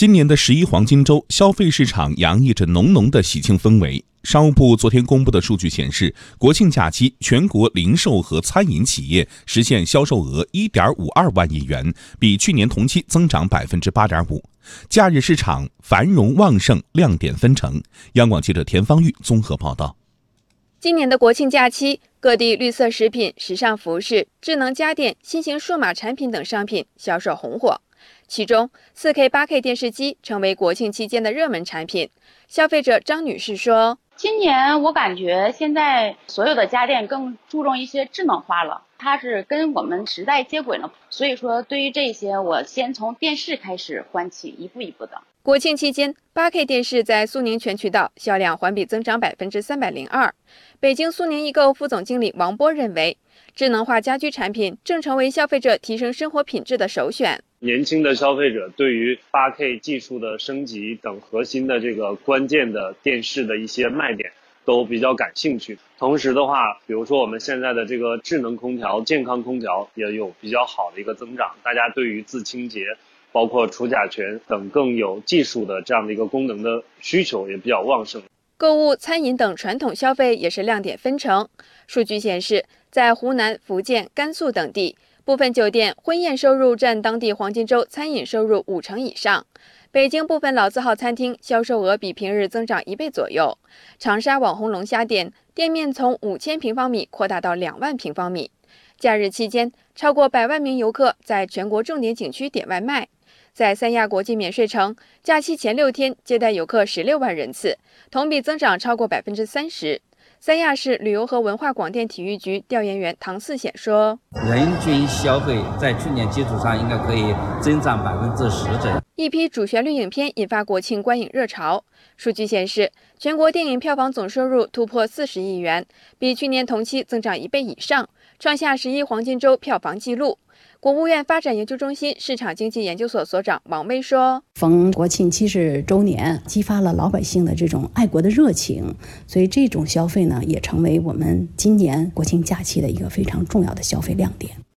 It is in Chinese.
今年的十一黄金周，消费市场洋溢着浓浓的喜庆氛围。商务部昨天公布的数据显示，国庆假期全国零售和餐饮企业实现销售额一点五二万亿元，比去年同期增长百分之八点五。假日市场繁荣旺盛，亮点纷呈。央广记者田方玉综合报道。今年的国庆假期，各地绿色食品、时尚服饰、智能家电、新型数码产品等商品销售红火。其中，4K、8K 电视机成为国庆期间的热门产品。消费者张女士说：“今年我感觉现在所有的家电更注重一些智能化了，它是跟我们时代接轨了。所以说，对于这些，我先从电视开始欢起，一步一步的。”国庆期间，8K 电视在苏宁全渠道销量环比增长百分之三百零二。北京苏宁易购副总经理王波认为，智能化家居产品正成为消费者提升生活品质的首选。年轻的消费者对于 8K 技术的升级等核心的这个关键的电视的一些卖点都比较感兴趣。同时的话，比如说我们现在的这个智能空调、健康空调也有比较好的一个增长，大家对于自清洁。包括除甲醛等更有技术的这样的一个功能的需求也比较旺盛。购物、餐饮等传统消费也是亮点纷呈。数据显示，在湖南、福建、甘肃等地，部分酒店婚宴收入占当地黄金周餐饮收入五成以上。北京部分老字号餐厅销售额比平日增长一倍左右。长沙网红龙虾店店面从五千平方米扩大到两万平方米。假日期间，超过百万名游客在全国重点景区点外卖。在三亚国际免税城，假期前六天接待游客十六万人次，同比增长超过百分之三十。三亚市旅游和文化广电体育局调研员唐四显说：“人均消费在去年基础上应该可以增长百分之十左右。”一批主旋律影片引发国庆观影热潮。数据显示，全国电影票房总收入突破四十亿元，比去年同期增长一倍以上，创下十一黄金周票房纪录。国务院发展研究中心市场经济研究所所长王威说：“逢国庆七十周年，激发了老百姓的这种爱国的热情，所以这种消费呢，也成为我们今年国庆假期的一个非常重要的消费亮点。”